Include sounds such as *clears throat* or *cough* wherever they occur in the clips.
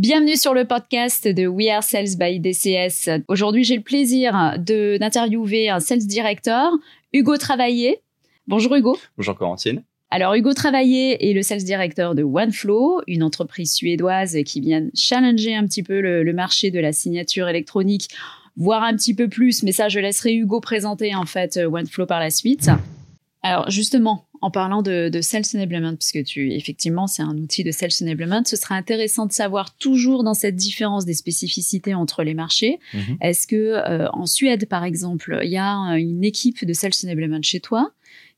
Bienvenue sur le podcast de We Are Sales by DCS. Aujourd'hui, j'ai le plaisir d'interviewer un sales director, Hugo Travaillé. Bonjour Hugo. Bonjour Corentine. Alors Hugo Travaillé est le sales director de OneFlow, une entreprise suédoise qui vient challenger un petit peu le, le marché de la signature électronique, voire un petit peu plus, mais ça je laisserai Hugo présenter en fait OneFlow par la suite. Alors justement, en parlant de, de Sales Enablement, puisque tu, effectivement, c'est un outil de Sales Enablement, ce serait intéressant de savoir toujours dans cette différence des spécificités entre les marchés. Mhm. Est-ce que euh, en Suède, par exemple, il y a une équipe de Sales Enablement chez toi?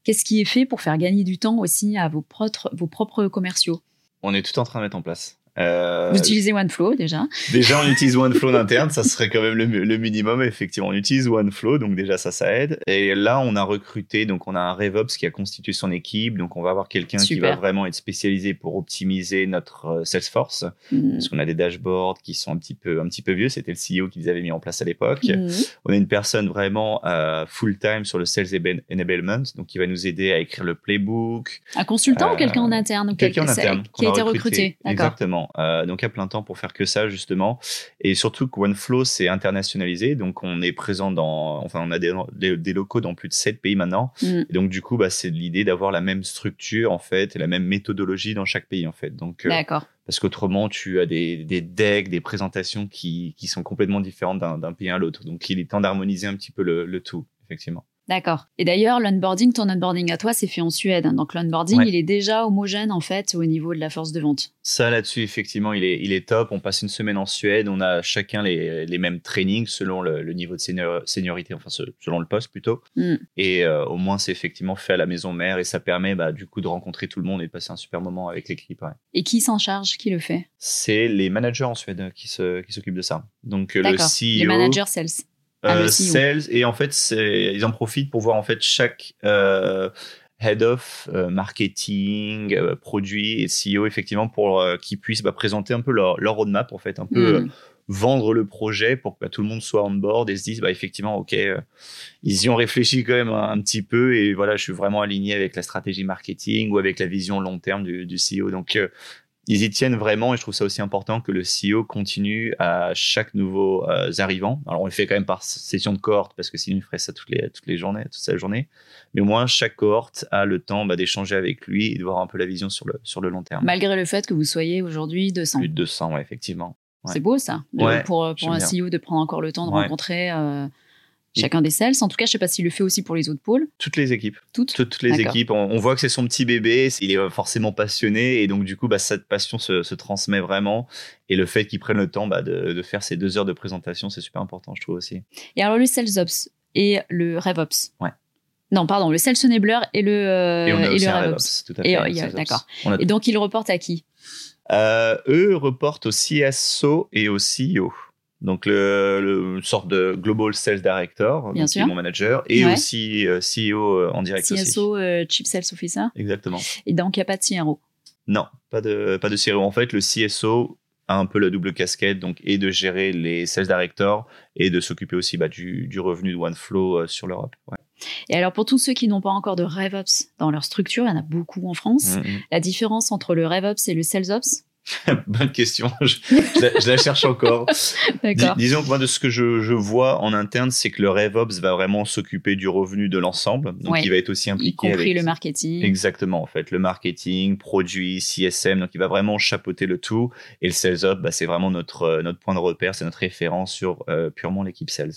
Qu'est-ce qui est fait pour faire gagner du temps aussi à vos propres, vos propres commerciaux? On est tout en train de mettre en place. Euh, Vous utilisez OneFlow déjà Déjà, on utilise OneFlow en interne, ça serait quand même le, le, minimum. Effectivement, on utilise OneFlow, donc déjà ça, ça aide. Et là, on a recruté, donc on a un RevOps qui a constitué son équipe, donc on va avoir quelqu'un qui va vraiment être spécialisé pour optimiser notre euh, Salesforce, Hmm. parce qu'on a des dashboards qui sont un petit peu, un petit peu vieux. C'était le CEO qui les avait mis en place à l'époque. Mhm. On a une personne vraiment euh, full time sur le Sales Enablement, donc qui va nous aider à écrire le playbook, Un consultant Euh, ou quelqu'un en interne Quelqu'un en interne qui a été recruté. D'accord. Exactement. Euh, donc à plein temps pour faire que ça justement. Et surtout que OneFlow c'est internationalisé, donc on est présent dans, enfin on a des, locaux dans plus de 7 pays maintenant. Mm. Et donc du coup bah, c'est l'idée d'avoir la même structure en fait et la même méthodologie dans chaque pays en fait. Donc euh, D'accord. parce qu'autrement tu as des, des decks, des présentations qui, qui sont complètement différentes d'un d'un pays à l'autre. Donc il est temps d'harmoniser un petit peu le, le tout effectivement. D'accord. Et d'ailleurs, l'onboarding, ton onboarding à toi, c'est fait en Suède. hein. Donc l'onboarding, Ouais. il est déjà homogène en fait au niveau de la force de vente. Ça là-dessus, effectivement, il est, il est top. On passe une semaine en Suède. On a chacun les, les mêmes trainings selon le, le niveau de senior- seniorité, enfin se- selon le poste plutôt. Mm. Et euh, au moins, c'est effectivement fait à la maison mère et ça permet bah, du coup de rencontrer tout le monde et de passer un super moment avec l'équipe. ouais. Et qui s'en charge Qui le fait? C'est les managers en Suède qui se- qui s'occupent de ça. Donc euh, le. CEO, Les managers sales. Ah, euh, CEO. sales et en fait ils en profitent pour voir en fait chaque euh, head of euh, marketing euh, produit et CEO effectivement pour euh, qu'ils puissent bah, présenter un peu leur, leur roadmap en fait un peu euh, Mm. vendre le projet pour que bah, tout le monde soit on board et se dise bah effectivement ok ils y ont réfléchi quand même un, un petit peu et voilà je suis vraiment aligné avec la stratégie marketing ou avec la vision long terme du, du CEO donc ils y tiennent vraiment et je trouve ça aussi important que le CEO continue à chaque nouveau euh, arrivant. Alors on le fait quand même par session de cohorte parce que sinon il ferait ça toutes les toutes les journées, toute sa journée. Mais au moins chaque cohorte a le temps bah, d'échanger avec lui et de voir un peu la vision sur le sur le long terme. Malgré le fait que vous soyez aujourd'hui 200. Plus de 200, ouais, effectivement. ouais. C'est beau ça, Ouais, pour, pour j'aime un bien. CEO de prendre encore le temps de rencontrer euh, chacun des sales. En tout cas, je sais pas s'il le fait aussi pour les autres pôles. Toutes les équipes. Toutes. Toutes, les équipes, on, on voit que c'est son petit bébé, il est forcément passionné et donc du coup bah, cette passion se, se transmet vraiment et le fait qu'il prenne le temps bah, de, de faire ces deux heures de présentation c'est super important je trouve aussi. Et alors le sales ops et le RevOps. Ouais. Non, pardon, le sales enabler et le, euh, et on a et aussi le un tout à fait. Et, euh, d'accord. Et donc, il reporte à qui? Euh, eux reportent au CSO et au CEO. Donc, le, le- une sorte de Global Sales Director, Bien donc qui est sûr. mon manager, et Ouais. aussi euh, CEO euh, en direct aussi. CSO, euh, Chief Sales Officer. Exactement. Et donc, il n'y a pas de CRO. Non, pas de, pas de CRO. En fait, le CSO a un peu la double casquette, donc, et de gérer les Sales Directors et de s'occuper aussi bah, du, du revenu de OneFlow euh, sur l'Europe. Ouais. Et alors, pour tous ceux qui n'ont pas encore de RevOps dans leur structure, il y en a beaucoup en France. Mhm. La différence entre le RevOps et le SalesOps? *laughs* Bonne question. *laughs* Je, je la, je la cherche encore. D'accord. Dis- disons que moi, de ce que je, je vois en interne, c'est que le RevOps va vraiment s'occuper du revenu de l'ensemble. Donc, Ouais. il va être aussi Y impliqué compris avec... le marketing. Exactement, en fait. Le marketing, produit, CSM. Donc, il va vraiment chapeauter le tout. Et le Sales Up, bah, c'est vraiment notre, euh, notre point de repère, c'est notre référence sur euh, purement l'équipe Sales,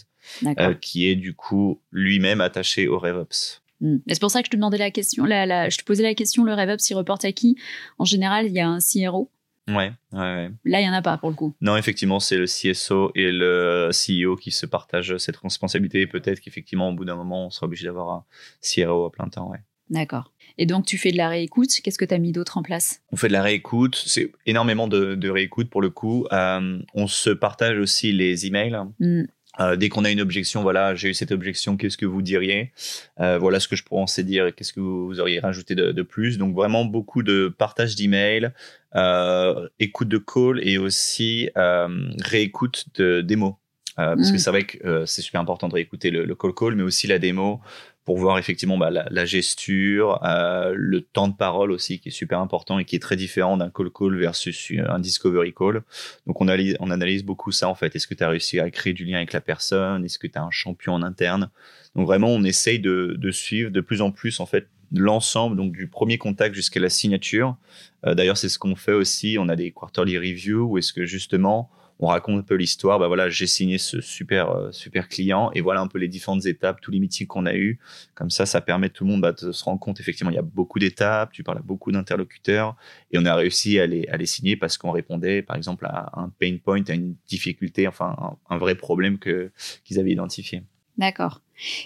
euh, qui est du coup lui-même attaché au RevOps. Mm. Et C'est pour ça que je te demandais la question. La, la- je te posais la question, le RevOps, il reporte à qui? En général, il y a un CRO. Ouais, ouais, ouais. Là, il n'y en a pas pour le coup. Non, effectivement, c'est le CSO et le CEO qui se partagent cette responsabilité. Peut-être qu'effectivement, au bout d'un moment, on sera obligé d'avoir un CRO à plein temps. Ouais. D'accord. Et donc, tu fais de la réécoute. Qu'est-ce que tu as mis d'autre en place? On fait de la réécoute. C'est énormément de, de réécoute pour le coup. Euh, on se partage aussi les emails. Mm. Euh, dès qu'on a une objection, voilà, j'ai eu cette objection, qu'est-ce que vous diriez? Euh, Voilà ce que je pourrais en dire qu'est-ce que vous, auriez rajouté de, de plus. Donc vraiment beaucoup de partage d'emails, euh, écoute de call et aussi euh, réécoute de démo. Euh, parce Mm. que c'est vrai que euh, c'est super important de réécouter le, le call call, mais aussi la démo pour voir effectivement bah, la, gesture, euh, le temps de parole aussi qui est super important et qui est très différent d'un call call versus un discovery call. Donc on, analyse, on analyse beaucoup ça en fait. Est-ce que tu as réussi à créer du lien avec la personne? Est-ce que tu as un champion en interne? Donc vraiment on essaye de, de, suivre de plus en plus en fait l'ensemble donc du premier contact jusqu'à la signature. Euh, D'ailleurs c'est ce qu'on fait aussi. On a des quarterly reviews où est-ce que justement on raconte un peu l'histoire. Bah voilà, j'ai signé ce super euh, super client et voilà un peu les différentes étapes, tous les meetings qu'on a eu. Comme ça, ça permet tout le monde bah, de se rendre compte effectivement il y a beaucoup d'étapes. Tu parles à beaucoup d'interlocuteurs et on a réussi à les à les signer parce qu'on répondait par exemple à un pain point, à une difficulté, enfin un, un vrai problème que qu'ils avaient identifié. D'accord.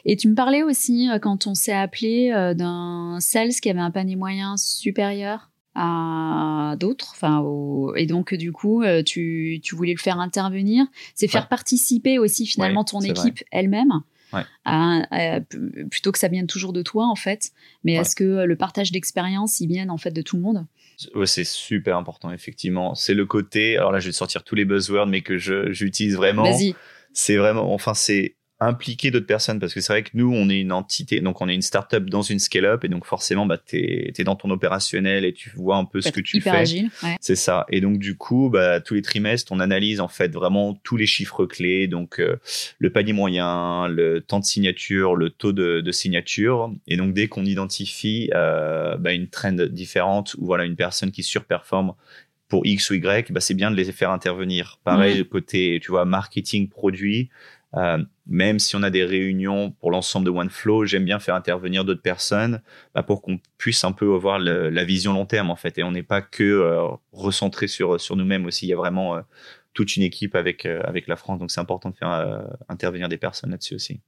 Et tu me parlais aussi euh, quand on s'est appelé euh, d'un sales qui avait un panier moyen supérieur à d'autres. Enfin, et donc du coup, euh, tu, tu, voulais le faire intervenir. C'est faire ouais. participer aussi finalement Ouais, ton équipe elle-même. Ouais. à- à- plutôt que ça vienne toujours de toi en fait, mais Ouais. est-ce que le partage d'expérience il vienne en fait de tout le monde? Ouais, c'est super important, effectivement. C'est le côté, alors là, je vais sortir tous les buzzwords, mais que j'utilise vraiment. Vas-y. C'est vraiment, enfin, c'est impliquer d'autres personnes parce que c'est vrai que nous, on est une entité, donc on est une startup dans une scale-up et donc forcément, bah, t'es, t'es dans ton opérationnel et tu vois un peu ce que tu hyper fais. agile. Ouais. C'est ça. Et donc, du coup, bah, tous les trimestres, on analyse en fait vraiment tous les chiffres clés. Donc, euh, le panier moyen, le temps de signature, le taux de, de signature. Et donc, dès qu'on identifie euh, bah, une trend différente ou voilà une personne qui surperforme pour X ou Y, bah, c'est bien de les faire intervenir. Pareil, côté, tu vois, marketing, produit. Euh, même si on a des réunions pour l'ensemble de OneFlow, j'aime bien faire intervenir d'autres personnes bah, pour qu'on puisse un peu avoir le- la vision long terme en fait. Et on n'est pas que euh, recentré sur, sur nous-mêmes aussi. Il y a vraiment euh, toute une équipe avec, avec la France. Donc c'est important de faire intervenir des personnes là-dessus aussi.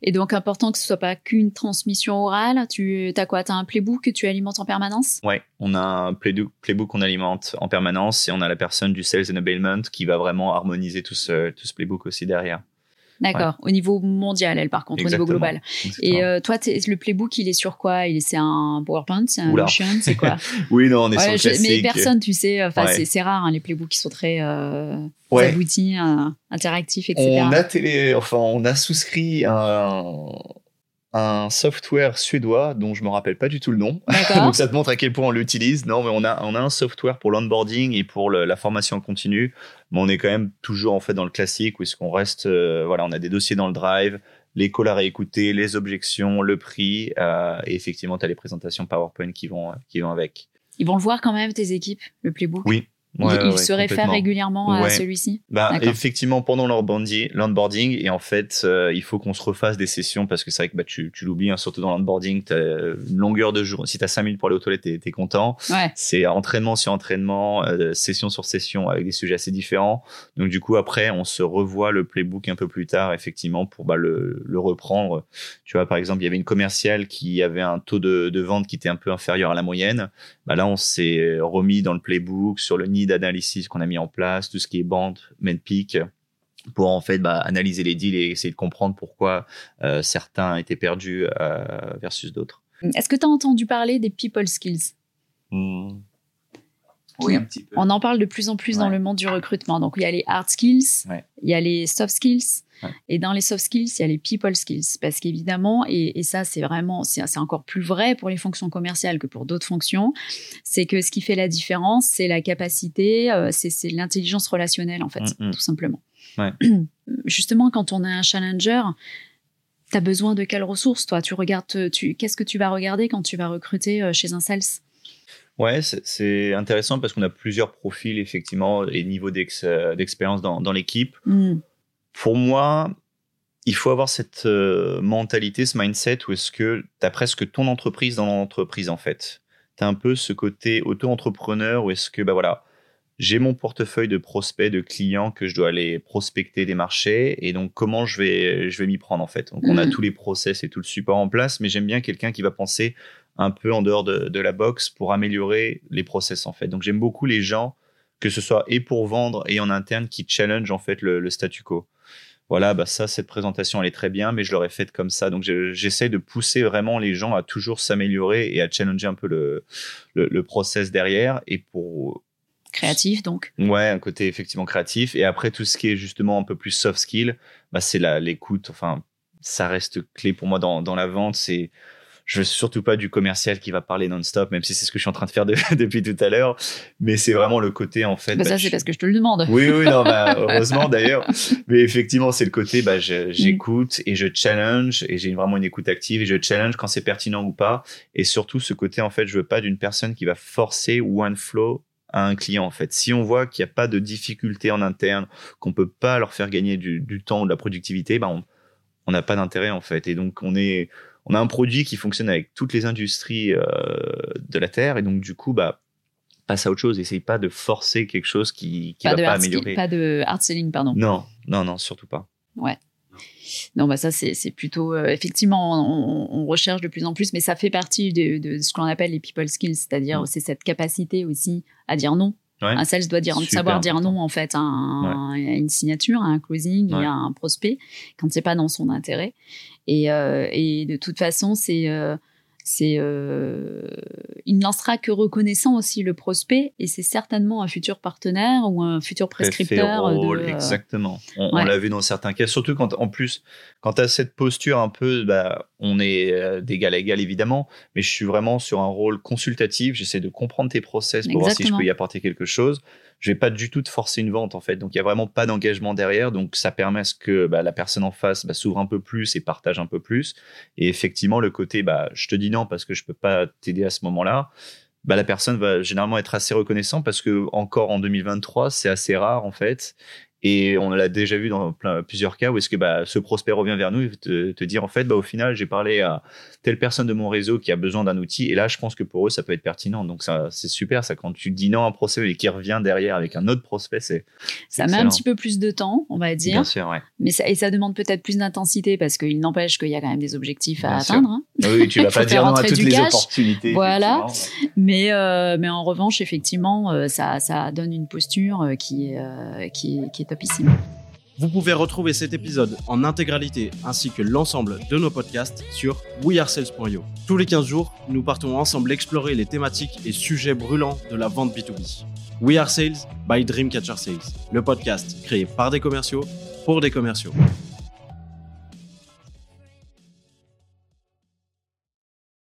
Et donc important que ce soit pas qu'une transmission orale. Tu as quoi? T'as un playbook que tu alimentes en permanence? Ouais, on a un playbook, playbook qu'on alimente en permanence et on a la personne du Sales Enablement qui va vraiment harmoniser tout ce, tout ce playbook aussi derrière. D'accord. Au niveau mondial, elle par contre, au niveau global. Exactement. Et euh, toi, le playbook, il est sur quoi? Il est c'est un PowerPoint, c'est un. Notion, c'est quoi? *laughs* Oui, non, on est sur le Mais personne, tu sais, enfin Ouais. c'est- rare hein, les playbooks qui sont très euh, Ouais. aboutis, euh, interactifs, etc. On a télé, enfin, on a souscrit un, un software suédois dont je me rappelle pas du tout le nom. *laughs* Donc ça te montre à quel point on l'utilise. Non, mais on a, on a un software pour l'onboarding et pour le- la formation continue. Mais on est quand même toujours en fait dans le classique où est-ce qu'on reste, euh, voilà, on a des dossiers dans le drive, les calls à réécouter, les objections, le prix, euh, et effectivement, tu as les présentations PowerPoint qui vont, qui vont avec. Ils vont le voir quand même, tes équipes, le playbook? Oui. Ils, Ouais, ils ouais, se réfèrent régulièrement à celui-ci Bah, effectivement, pendant l'onboarding, et en fait, euh, il faut qu'on se refasse des sessions parce que c'est vrai que bah, tu, tu l'oublies, hein, surtout dans l'onboarding, tu une longueur de jour. Si tu as 5 minutes pour aller aux toilettes, t'es es content. C'est entraînement sur entraînement, euh, session sur session avec des sujets assez différents. Donc, du coup, après, on se revoit le playbook un peu plus tard, effectivement, pour bah, le, le reprendre. Tu vois, par exemple, il y avait une commerciale qui avait un taux de, de vente qui était un peu inférieur à la moyenne. Bah, là, on s'est remis dans le playbook sur le need analysis qu'on a mis en place, tout ce qui est bande, peak pour en fait bah, analyser les deals et essayer de comprendre pourquoi euh, certains étaient perdus euh, versus d'autres. Est-ce que tu as entendu parler des people skills? Oui, un petit peu. On en parle de plus en plus dans le monde du recrutement. Donc, il y a les hard skills, Ouais. il y a les soft skills. Ouais. Et dans les soft skills, il y a les people skills. Parce qu'évidemment, et, et ça, c'est vraiment, c'est encore plus vrai pour les fonctions commerciales que pour d'autres fonctions, c'est que ce qui fait la différence, c'est la capacité, euh, c'est l'intelligence relationnelle, en fait, Mm, mm. tout simplement. *clears throat* Justement, quand on est un challenger, tu as besoin de quelles ressources, toi? Tu regardes, tu, qu'est-ce que tu vas regarder quand tu vas recruter euh, chez un sales? Ouais, c'est- intéressant parce qu'on a plusieurs profils, effectivement, et niveaux euh, d'expérience dans, dans l'équipe. Hmm. Pour moi, il faut avoir cette euh, mentalité, ce mindset où est-ce que tu as presque ton entreprise dans l'entreprise, en fait. Tu as un peu ce côté auto-entrepreneur où est-ce que, bah voilà, j'ai mon portefeuille de prospects, de clients que je dois aller prospecter des marchés et donc comment je vais, je vais m'y prendre en fait. Donc on a Mhm. tous les process et tout le support en place, mais j'aime bien quelqu'un qui va penser un peu en dehors de, de la box pour améliorer les process en fait. Donc j'aime beaucoup les gens, que ce soit et pour vendre et en interne, qui challenge en fait le, le statu quo. Voilà, bah ça, cette présentation, elle est très bien, mais je l'aurais faite comme ça. Donc je- j'essaie de pousser vraiment les gens à toujours s'améliorer et à challenger un peu le, le, le process derrière. Et pour Créatif, donc. Ouais, un côté effectivement créatif. Et après, tout ce qui est justement un peu plus soft skill, bah, c'est l'écoute. Enfin, ça reste clé pour moi dans, dans la vente. C'est je veux surtout pas du commercial qui va parler non-stop, même si c'est ce que je suis en train de faire *laughs* depuis tout à l'heure. Mais c'est vraiment le côté, en fait. Bah, ça, c'est parce que je te le demande. Oui, oui, non, bah, *laughs* heureusement d'ailleurs. Mais effectivement, c'est le côté, bah, j'écoute et je challenge et j'ai vraiment une écoute active et je challenge quand c'est pertinent ou pas. Et surtout, ce côté, en fait, je veux pas d'une personne qui va forcer one flow à un client en fait. Si on voit qu'il n'y a pas de difficulté en interne, qu'on peut pas leur faire gagner du, temps ou de la productivité, bah on n'a pas d'intérêt en fait. Et donc on est on a un produit qui fonctionne avec toutes les industries euh, de la Terre et donc du coup bah passe à autre chose. Essaye pas de forcer quelque chose qui qui va pas améliorer. Pas de hard selling pardon. Non non non surtout pas. Ouais. Non, bah ça, c'est plutôt. Euh, effectivement, on, recherche de plus en plus, mais ça fait partie de, ce qu'on appelle les people skills, c'est-à-dire mm. c'est cette capacité aussi à dire non. Un sales doit dire, savoir dire non, en fait, à, une signature, à un closing, à un prospect, quand c'est pas dans son intérêt. Et, euh, et de toute façon, c'est euh, c'est euh, il ne lancera que reconnaissant aussi le prospect et c'est certainement un futur partenaire ou un futur prescripteur. De, exactement. On, l'a vu dans certains cas, surtout quand en plus quand tu as cette posture un peu, bah, on est euh, d'égal à égal évidemment, mais je suis vraiment sur un rôle consultatif. J'essaie de comprendre tes process pour voir si je peux y apporter quelque chose je vais pas du tout te forcer une vente en fait. Donc il y a vraiment pas d'engagement derrière. Donc ça permet à ce que bah, la personne en face bah, s'ouvre un peu plus et partage un peu plus. Et effectivement le côté bah je te dis non parce que je peux pas t'aider à ce moment-là. La personne va généralement être assez reconnaissant parce que encore en 2023 c'est assez rare en fait et on l'a déjà vu dans plein, plusieurs cas où est-ce que bah, ce prospect revient vers nous et te, te dire en fait, bah, au final, j'ai parlé à telle personne de mon réseau qui a besoin d'un outil. Et là, je pense que pour eux, ça peut être pertinent. Donc, c'est super. Ça, quand tu dis non à un prospect et qui revient derrière avec un autre prospect, c'est. Ça met un petit peu plus de temps, on va dire. Bien sûr, ouais. Mais ça, et ça demande peut-être plus d'intensité parce qu'il n'empêche qu'il y a quand même des objectifs à atteindre. Hein. Oui, tu vas *laughs* pas dire non à toutes les opportunités. Voilà. Mais, euh, mais en revanche, effectivement, euh, ça, ça donne une posture euh, qui est, qui qui est Vous pouvez retrouver cet épisode en intégralité ainsi que l'ensemble de nos podcasts sur wearesales.io. Tous les 15 jours, nous partons ensemble explorer les thématiques et sujets brûlants de la vente B2B. We Are Sales by Dreamcatcher Sales, le podcast créé par des commerciaux pour des commerciaux.